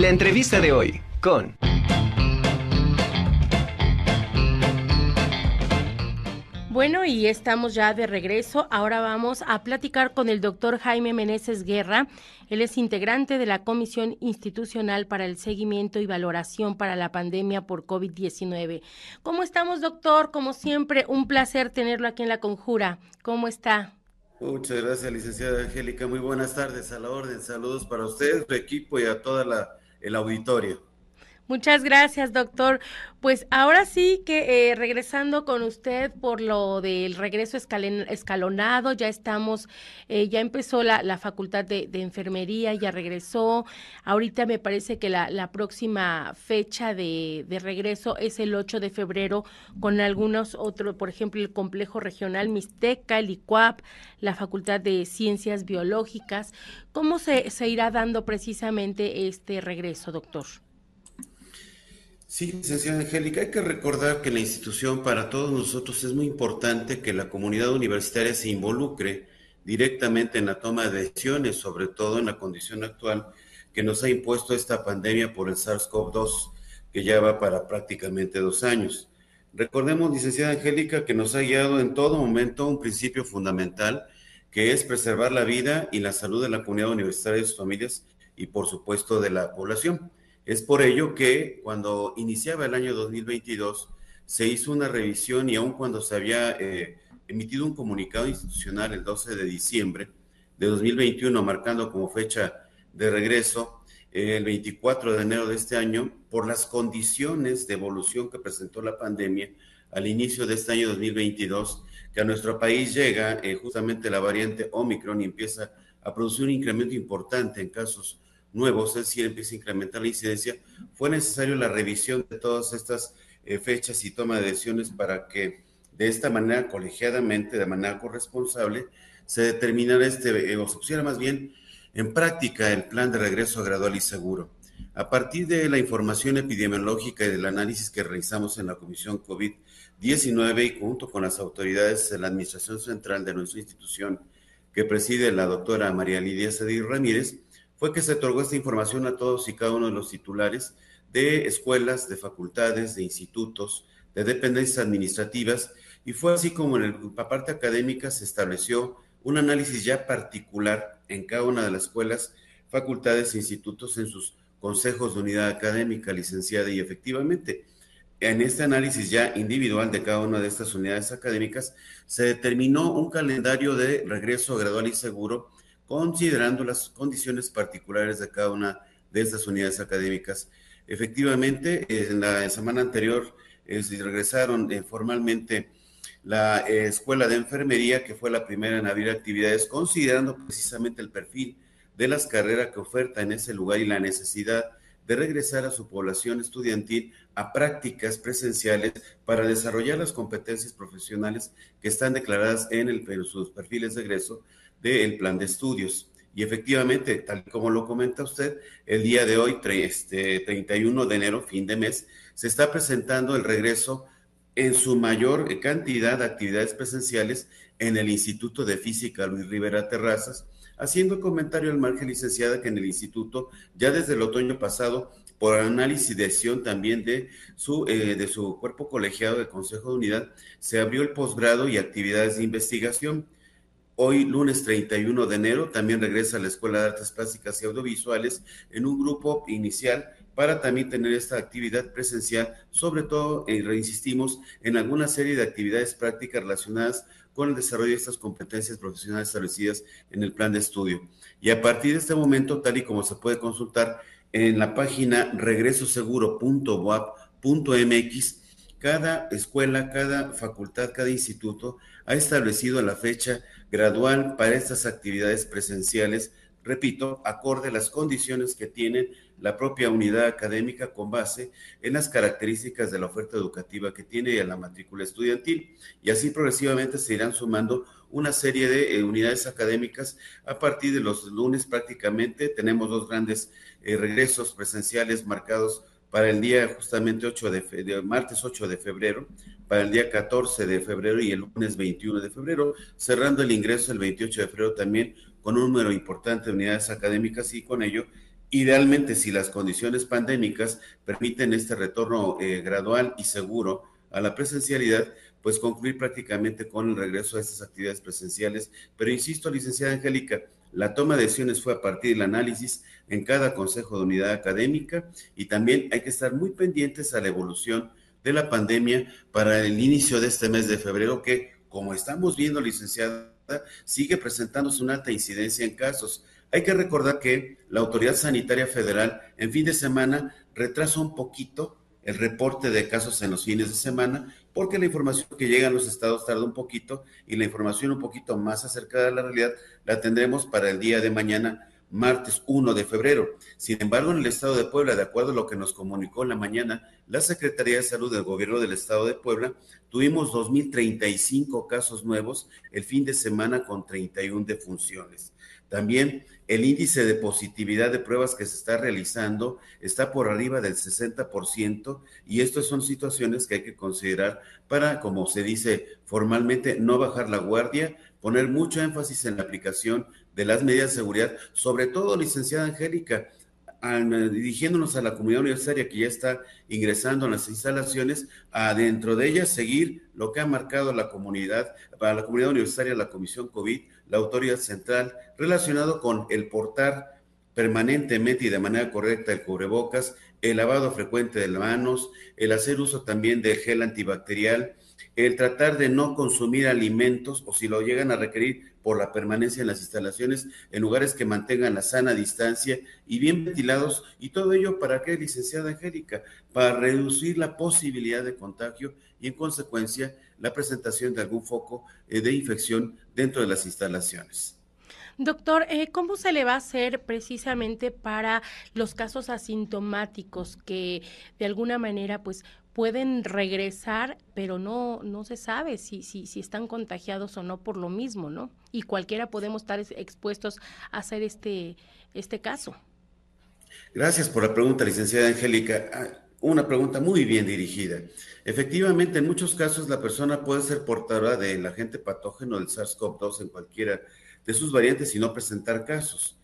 La entrevista de hoy con... Bueno, y estamos ya de regreso. Ahora vamos a platicar con el doctor Jaime Meneses Guerra. Él es integrante de la Comisión Institucional para el Seguimiento y Valoración para la Pandemia por COVID-19. ¿Cómo estamos, doctor? Como siempre, un placer tenerlo aquí en la conjura. ¿Cómo está? Muchas gracias, licenciada Angélica. Muy buenas tardes a la orden. Saludos para usted, su equipo y a toda la el auditorio. Muchas gracias, doctor. Pues ahora sí que eh, regresando con usted por lo del regreso escalonado, ya estamos, eh, ya empezó la, facultad de, enfermería, ya regresó. Ahorita me parece que la, próxima fecha de, de, regreso es el 8 de febrero con algunos otros, por ejemplo, el complejo regional Mixteca, el ICUAP, la facultad de ciencias biológicas. ¿Cómo se, se irá dando precisamente este regreso, doctor? Sí, licenciada Angélica, hay que recordar que la institución para todos nosotros es muy importante que la comunidad universitaria se involucre directamente en la toma de decisiones, sobre todo en la condición actual que nos ha impuesto esta pandemia por el SARS-CoV-2, que ya va para prácticamente dos años. Recordemos, licenciada Angélica, que nos ha guiado en todo momento un principio fundamental, que es preservar la vida y la salud de la comunidad universitaria y sus familias y, por supuesto, de la población. Es por ello que cuando iniciaba el año 2022 se hizo una revisión y aun cuando se había eh, emitido un comunicado institucional el 12 de diciembre de 2021 marcando como fecha de regreso eh, el 24 de enero de este año por las condiciones de evolución que presentó la pandemia al inicio de este año 2022 que a nuestro país llega eh, justamente la variante Omicron y empieza a producir un incremento importante en casos nuevos, es decir, empieza a incrementar la incidencia, fue necesario la revisión de todas estas eh, fechas y toma de decisiones para que de esta manera, colegiadamente, de manera corresponsable, se determinara este, eh, o se pusiera más bien en práctica el plan de regreso gradual y seguro. A partir de la información epidemiológica y del análisis que realizamos en la Comisión COVID-19 y junto con las autoridades de la Administración Central de nuestra institución, que preside la doctora María Lidia Cedir Ramírez, fue que se otorgó esta información a todos y cada uno de los titulares de escuelas, de facultades, de institutos, de dependencias administrativas, y fue así como en la parte académica se estableció un análisis ya particular en cada una de las escuelas, facultades e institutos en sus consejos de unidad académica, licenciada y efectivamente. En este análisis ya individual de cada una de estas unidades académicas, se determinó un calendario de regreso gradual y seguro considerando las condiciones particulares de cada una de estas unidades académicas. Efectivamente, en la semana anterior eh, regresaron eh, formalmente la eh, Escuela de Enfermería, que fue la primera en abrir actividades, considerando precisamente el perfil de las carreras que oferta en ese lugar y la necesidad de regresar a su población estudiantil a prácticas presenciales para desarrollar las competencias profesionales que están declaradas en, el, en sus perfiles de egreso del plan de estudios. Y efectivamente, tal como lo comenta usted, el día de hoy, este, 31 de enero, fin de mes, se está presentando el regreso en su mayor cantidad de actividades presenciales en el Instituto de Física Luis Rivera Terrazas, haciendo comentario al margen licenciada que en el instituto, ya desde el otoño pasado, por análisis de acción también de su, eh, de su cuerpo colegiado de Consejo de Unidad, se abrió el posgrado y actividades de investigación Hoy, lunes 31 de enero, también regresa a la Escuela de Artes Plásticas y Audiovisuales en un grupo inicial para también tener esta actividad presencial, sobre todo, y reinsistimos, en alguna serie de actividades prácticas relacionadas con el desarrollo de estas competencias profesionales establecidas en el plan de estudio. Y a partir de este momento, tal y como se puede consultar en la página regresoseguro.boap.mx, cada escuela, cada facultad, cada instituto ha establecido la fecha gradual para estas actividades presenciales, repito, acorde a las condiciones que tiene la propia unidad académica con base en las características de la oferta educativa que tiene y a la matrícula estudiantil. Y así progresivamente se irán sumando una serie de eh, unidades académicas a partir de los lunes prácticamente. Tenemos dos grandes eh, regresos presenciales marcados para el día justamente 8 de, martes 8 de febrero, para el día 14 de febrero y el lunes 21 de febrero, cerrando el ingreso el 28 de febrero también con un número importante de unidades académicas y con ello Idealmente, si las condiciones pandémicas permiten este retorno eh, gradual y seguro a la presencialidad, pues concluir prácticamente con el regreso a estas actividades presenciales. Pero insisto, licenciada Angélica, la toma de decisiones fue a partir del análisis en cada consejo de unidad académica y también hay que estar muy pendientes a la evolución de la pandemia para el inicio de este mes de febrero que, como estamos viendo, licenciada, sigue presentándose una alta incidencia en casos. Hay que recordar que la Autoridad Sanitaria Federal en fin de semana retrasa un poquito el reporte de casos en los fines de semana, porque la información que llega a los estados tarda un poquito y la información un poquito más acercada a la realidad la tendremos para el día de mañana, martes 1 de febrero. Sin embargo, en el estado de Puebla, de acuerdo a lo que nos comunicó en la mañana la Secretaría de Salud del Gobierno del estado de Puebla, tuvimos 2.035 casos nuevos el fin de semana con 31 defunciones. También el índice de positividad de pruebas que se está realizando está por arriba del 60% y estas son situaciones que hay que considerar para, como se dice formalmente, no bajar la guardia, poner mucho énfasis en la aplicación de las medidas de seguridad, sobre todo, licenciada Angélica, dirigiéndonos a la comunidad universitaria que ya está ingresando en las instalaciones, adentro de ellas seguir lo que ha marcado la comunidad, para la comunidad universitaria, la Comisión COVID, la autoridad central, relacionado con el portar permanentemente y de manera correcta el cubrebocas, el lavado frecuente de las manos, el hacer uso también del gel antibacterial, el tratar de no consumir alimentos o si lo llegan a requerir por la permanencia en las instalaciones en lugares que mantengan la sana distancia y bien ventilados y todo ello para qué, licenciada Angélica, para reducir la posibilidad de contagio y en consecuencia la presentación de algún foco eh, de infección dentro de las instalaciones. Doctor, eh, ¿cómo se le va a hacer precisamente para los casos asintomáticos que de alguna manera pues pueden regresar, pero no, no se sabe si, si, si están contagiados o no por lo mismo, ¿no? Y cualquiera podemos estar expuestos a hacer este, este caso. Gracias por la pregunta, licenciada Angélica. Ah, una pregunta muy bien dirigida. Efectivamente, en muchos casos la persona puede ser portadora del agente patógeno del SARS-CoV-2 en cualquiera de sus variantes y no presentar casos.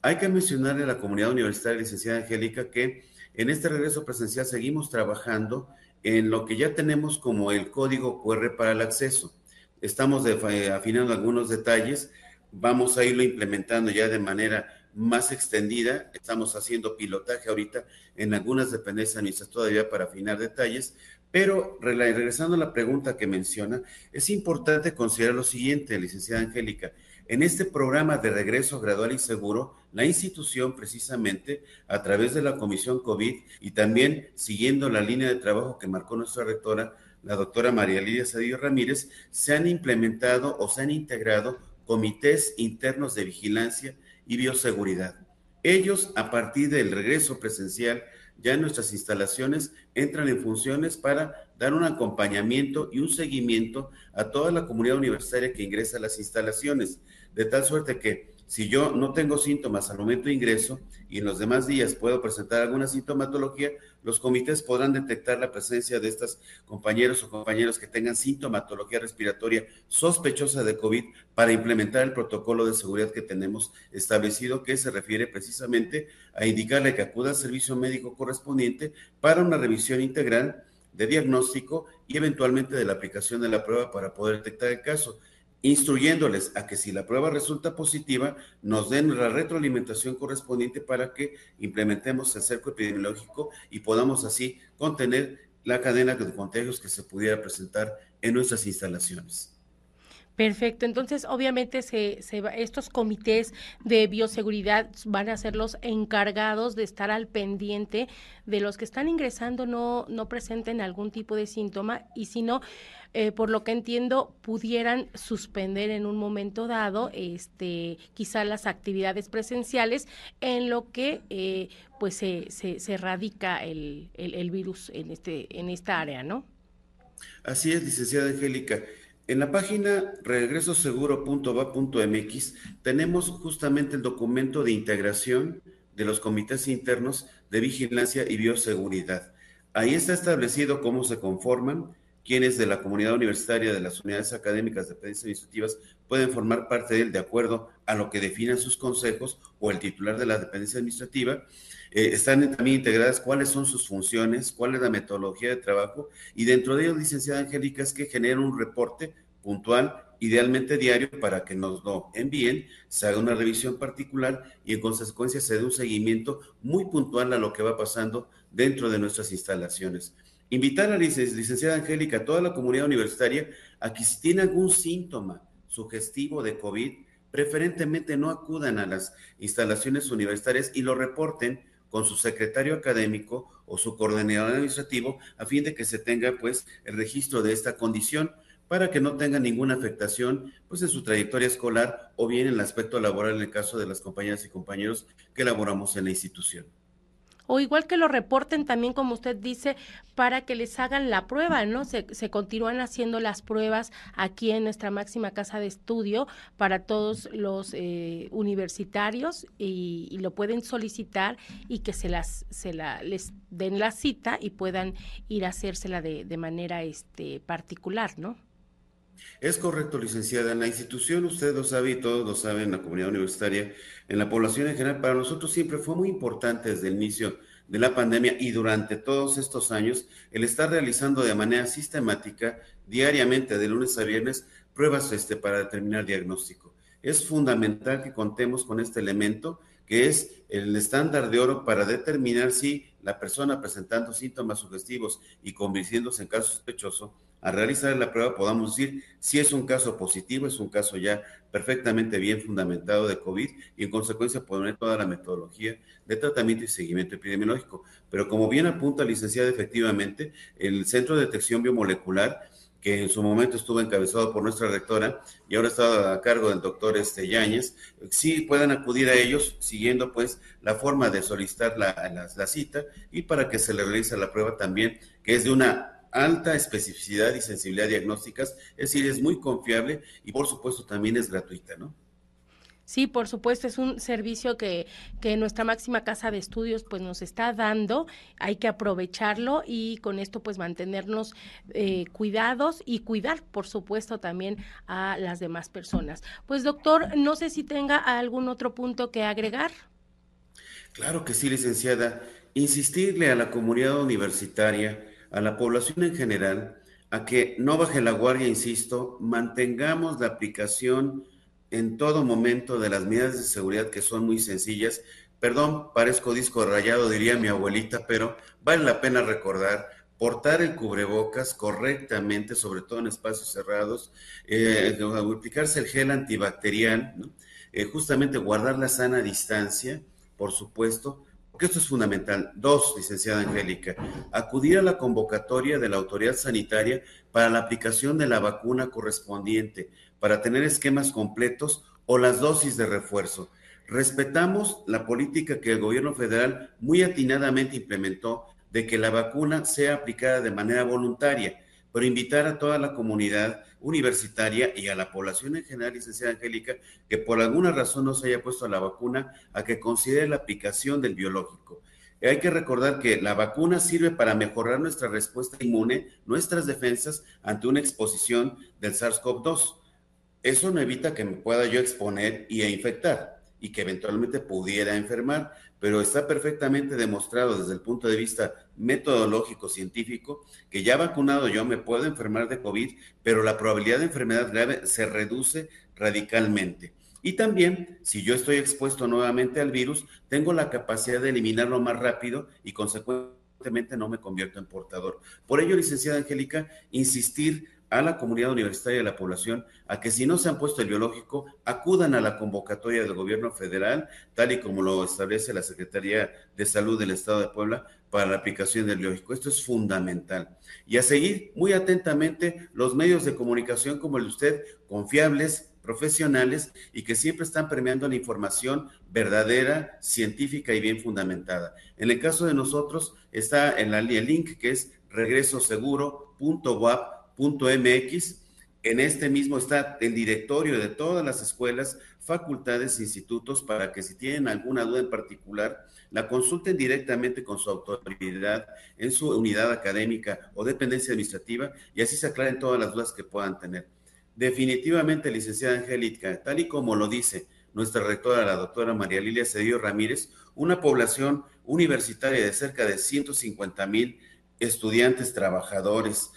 Hay que mencionarle a la comunidad universitaria, licenciada Angélica, que en este regreso presencial seguimos trabajando en lo que ya tenemos como el código QR para el acceso. Estamos afinando algunos detalles, vamos a irlo implementando ya de manera más extendida. Estamos haciendo pilotaje ahorita en algunas dependencias todavía para afinar detalles, pero regresando a la pregunta que menciona, es importante considerar lo siguiente, licenciada Angélica. En este programa de regreso gradual y seguro, la institución precisamente a través de la Comisión COVID y también siguiendo la línea de trabajo que marcó nuestra rectora, la doctora María Lidia Cedillo Ramírez, se han implementado o se han integrado comités internos de vigilancia y bioseguridad. Ellos, a partir del regreso presencial, ya en nuestras instalaciones entran en funciones para dar un acompañamiento y un seguimiento a toda la comunidad universitaria que ingresa a las instalaciones, de tal suerte que si yo no tengo síntomas al momento de ingreso y en los demás días puedo presentar alguna sintomatología, los comités podrán detectar la presencia de estos compañeros o compañeros que tengan sintomatología respiratoria sospechosa de COVID para implementar el protocolo de seguridad que tenemos establecido que se refiere precisamente a indicarle que acuda al servicio médico correspondiente para una revisión integral de diagnóstico y eventualmente de la aplicación de la prueba para poder detectar el caso instruyéndoles a que si la prueba resulta positiva, nos den la retroalimentación correspondiente para que implementemos el cerco epidemiológico y podamos así contener la cadena de contagios que se pudiera presentar en nuestras instalaciones. Perfecto, entonces obviamente se, se estos comités de bioseguridad van a ser los encargados de estar al pendiente de los que están ingresando no, no presenten algún tipo de síntoma y si no, eh, por lo que entiendo, pudieran suspender en un momento dado este, quizá las actividades presenciales en lo que eh, pues se, se, radica el, el, el virus en, este, en esta área, ¿no? Así es, licenciada Angélica. En la página regresoseguro.va.mx tenemos justamente el documento de integración de los comités internos de vigilancia y bioseguridad. Ahí está establecido cómo se conforman, quienes de la comunidad universitaria, de las unidades académicas, de administrativas, pueden formar parte de él de acuerdo a lo que definan sus consejos o el titular de la dependencia administrativa. Eh, están también integradas cuáles son sus funciones, cuál es la metodología de trabajo y dentro de ellos, licenciada Angélica, es que genera un reporte puntual, idealmente diario, para que nos lo envíen, se haga una revisión particular y en consecuencia se dé un seguimiento muy puntual a lo que va pasando dentro de nuestras instalaciones. Invitar a la licenciada Angélica, a toda la comunidad universitaria, a que si tiene algún síntoma sugestivo de COVID, preferentemente no acudan a las instalaciones universitarias y lo reporten con su secretario académico o su coordinador administrativo a fin de que se tenga pues el registro de esta condición para que no tenga ninguna afectación pues en su trayectoria escolar o bien en el aspecto laboral en el caso de las compañeras y compañeros que laboramos en la institución o igual que lo reporten también, como usted dice, para que les hagan la prueba, ¿no? Se, se continúan haciendo las pruebas aquí en nuestra máxima casa de estudio para todos los eh, universitarios y, lo pueden solicitar y que se las se la les den la cita y puedan ir a hacérsela de, de manera este particular, ¿no? Es correcto, licenciada. En la institución, usted lo sabe y todos lo saben, en la comunidad universitaria, en la población en general, para nosotros siempre fue muy importante desde el inicio de la pandemia y durante todos estos años el estar realizando de manera sistemática, diariamente, de lunes a viernes, pruebas este, para determinar diagnóstico. Es fundamental que contemos con este elemento que es el estándar de oro para determinar si la persona presentando síntomas sugestivos y convirtiéndose en caso sospechoso a realizar la prueba podamos decir si es un caso positivo, es un caso ya perfectamente bien fundamentado de COVID y en consecuencia poner toda la metodología de tratamiento y seguimiento epidemiológico. Pero como bien apunta licenciada, efectivamente, el Centro de Detección Biomolecular que en su momento estuvo encabezado por nuestra rectora y ahora está a cargo del doctor este Yáñez, sí puedan acudir a ellos siguiendo pues la forma de solicitar la, la, la cita y para que se le realice la prueba también, que es de una alta especificidad y sensibilidad diagnósticas, es decir, es muy confiable y por supuesto también es gratuita, ¿no? Sí, por supuesto, es un servicio que, que nuestra máxima casa de estudios pues nos está dando, hay que aprovecharlo y con esto pues mantenernos eh, cuidados y cuidar, por supuesto, también a las demás personas. Pues doctor, no sé si tenga algún otro punto que agregar. Claro que sí, licenciada. Insistirle a la comunidad universitaria, a la población en general a que no baje la guardia, insisto, mantengamos la aplicación en todo momento de las medidas de seguridad que son muy sencillas. Perdón, parezco disco rayado, diría mi abuelita, pero vale la pena recordar portar el cubrebocas correctamente, sobre todo en espacios cerrados, eh, aplicarse el gel antibacterial, eh, justamente guardar la sana distancia, por supuesto, porque esto es fundamental. Dos, licenciada Angélica, acudir a la convocatoria de la autoridad sanitaria para la aplicación de la vacuna correspondiente, para tener esquemas completos o las dosis de refuerzo. Respetamos la política que el gobierno federal muy atinadamente implementó de que la vacuna sea aplicada de manera voluntaria pero invitar a toda la comunidad universitaria y a la población en general, licenciada Angélica, que por alguna razón no se haya puesto la vacuna, a que considere la aplicación del biológico. Hay que recordar que la vacuna sirve para mejorar nuestra respuesta inmune, nuestras defensas ante una exposición del SARS-CoV-2. Eso no evita que me pueda yo exponer y infectar y que eventualmente pudiera enfermar, pero está perfectamente demostrado desde el punto de vista metodológico, científico, que ya vacunado yo me puedo enfermar de COVID, pero la probabilidad de enfermedad grave se reduce radicalmente. Y también, si yo estoy expuesto nuevamente al virus, tengo la capacidad de eliminarlo más rápido y consecuentemente no me convierto en portador. Por ello, licenciada Angélica, insistir a la comunidad universitaria y a la población a que si no se han puesto el biológico, acudan a la convocatoria del gobierno federal, tal y como lo establece la Secretaría de Salud del Estado de Puebla para la aplicación del biológico. Esto es fundamental. Y a seguir muy atentamente los medios de comunicación como el de usted, confiables, profesionales y que siempre están premiando la información verdadera, científica y bien fundamentada. En el caso de nosotros está en la, el link que es regresoseguro.wap.mx En este mismo está el directorio de todas las escuelas, facultades, institutos, para que si tienen alguna duda en particular, la consulten directamente con su autoridad en su unidad académica o dependencia administrativa y así se aclaren todas las dudas que puedan tener. Definitivamente, licenciada Angélica, tal y como lo dice nuestra rectora, la doctora María Lilia Cedillo Ramírez, una población universitaria de cerca de 150 mil estudiantes, trabajadores,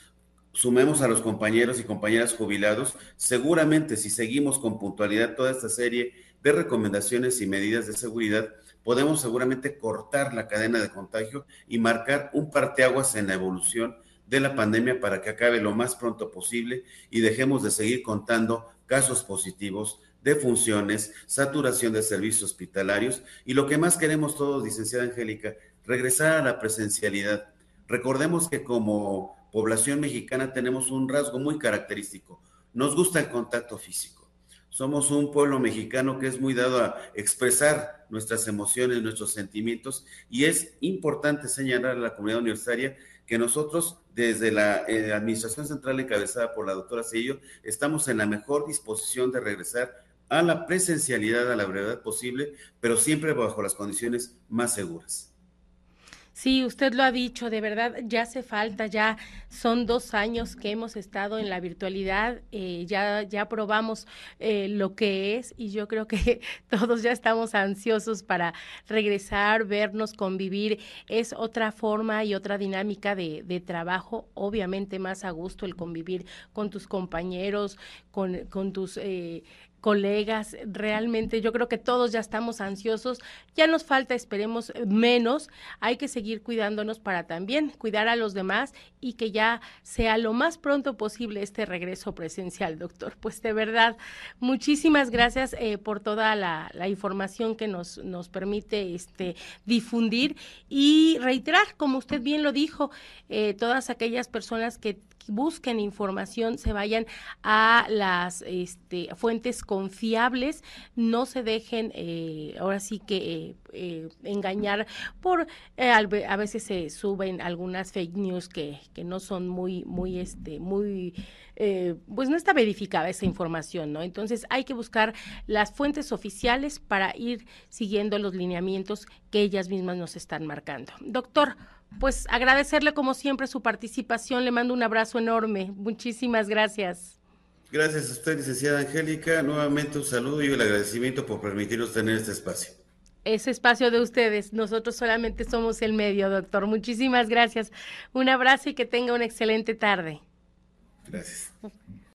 sumemos a los compañeros y compañeras jubilados, seguramente si seguimos con puntualidad toda esta serie de recomendaciones y medidas de seguridad, podemos seguramente cortar la cadena de contagio y marcar un parteaguas en la evolución de la pandemia para que acabe lo más pronto posible y dejemos de seguir contando casos positivos de funciones, saturación de servicios hospitalarios y lo que más queremos todos, licenciada Angélica, regresar a la presencialidad. Recordemos que como población mexicana tenemos un rasgo muy característico. Nos gusta el contacto físico. Somos un pueblo mexicano que es muy dado a expresar nuestras emociones, nuestros sentimientos y es importante señalar a la comunidad universitaria que nosotros desde la eh, Administración Central encabezada por la doctora Cedillo estamos en la mejor disposición de regresar a la presencialidad a la brevedad posible, pero siempre bajo las condiciones más seguras. Sí, usted lo ha dicho, de verdad ya hace falta, ya son dos años que hemos estado en la virtualidad, eh, ya, ya probamos eh, lo que es y yo creo que todos ya estamos ansiosos para regresar, vernos, convivir. Es otra forma y otra dinámica de, de trabajo, obviamente más a gusto el convivir con tus compañeros, con, con tus... Eh, colegas, realmente yo creo que todos ya estamos ansiosos, ya nos falta, esperemos, menos, hay que seguir cuidándonos para también cuidar a los demás y que ya sea lo más pronto posible este regreso presencial, doctor. Pues de verdad, muchísimas gracias eh, por toda la, información que nos, nos permite este, difundir y reiterar, como usted bien lo dijo, eh, todas aquellas personas que busquen información, se vayan a las este, fuentes confiables, no se dejen eh, ahora sí que eh, eh, engañar por a veces se suben algunas fake news que, que no son muy muy este muy pues no está verificada esa información, ¿no? Entonces hay que buscar las fuentes oficiales para ir siguiendo los lineamientos que ellas mismas nos están marcando. Doctor, pues agradecerle como siempre su participación. Le mando un abrazo enorme. Muchísimas gracias. Gracias a usted, licenciada Angélica. Nuevamente un saludo y el agradecimiento por permitirnos tener este espacio. Ese espacio de ustedes. Nosotros solamente somos el medio, doctor. Muchísimas gracias. Un abrazo y que tenga una excelente tarde. Gracias.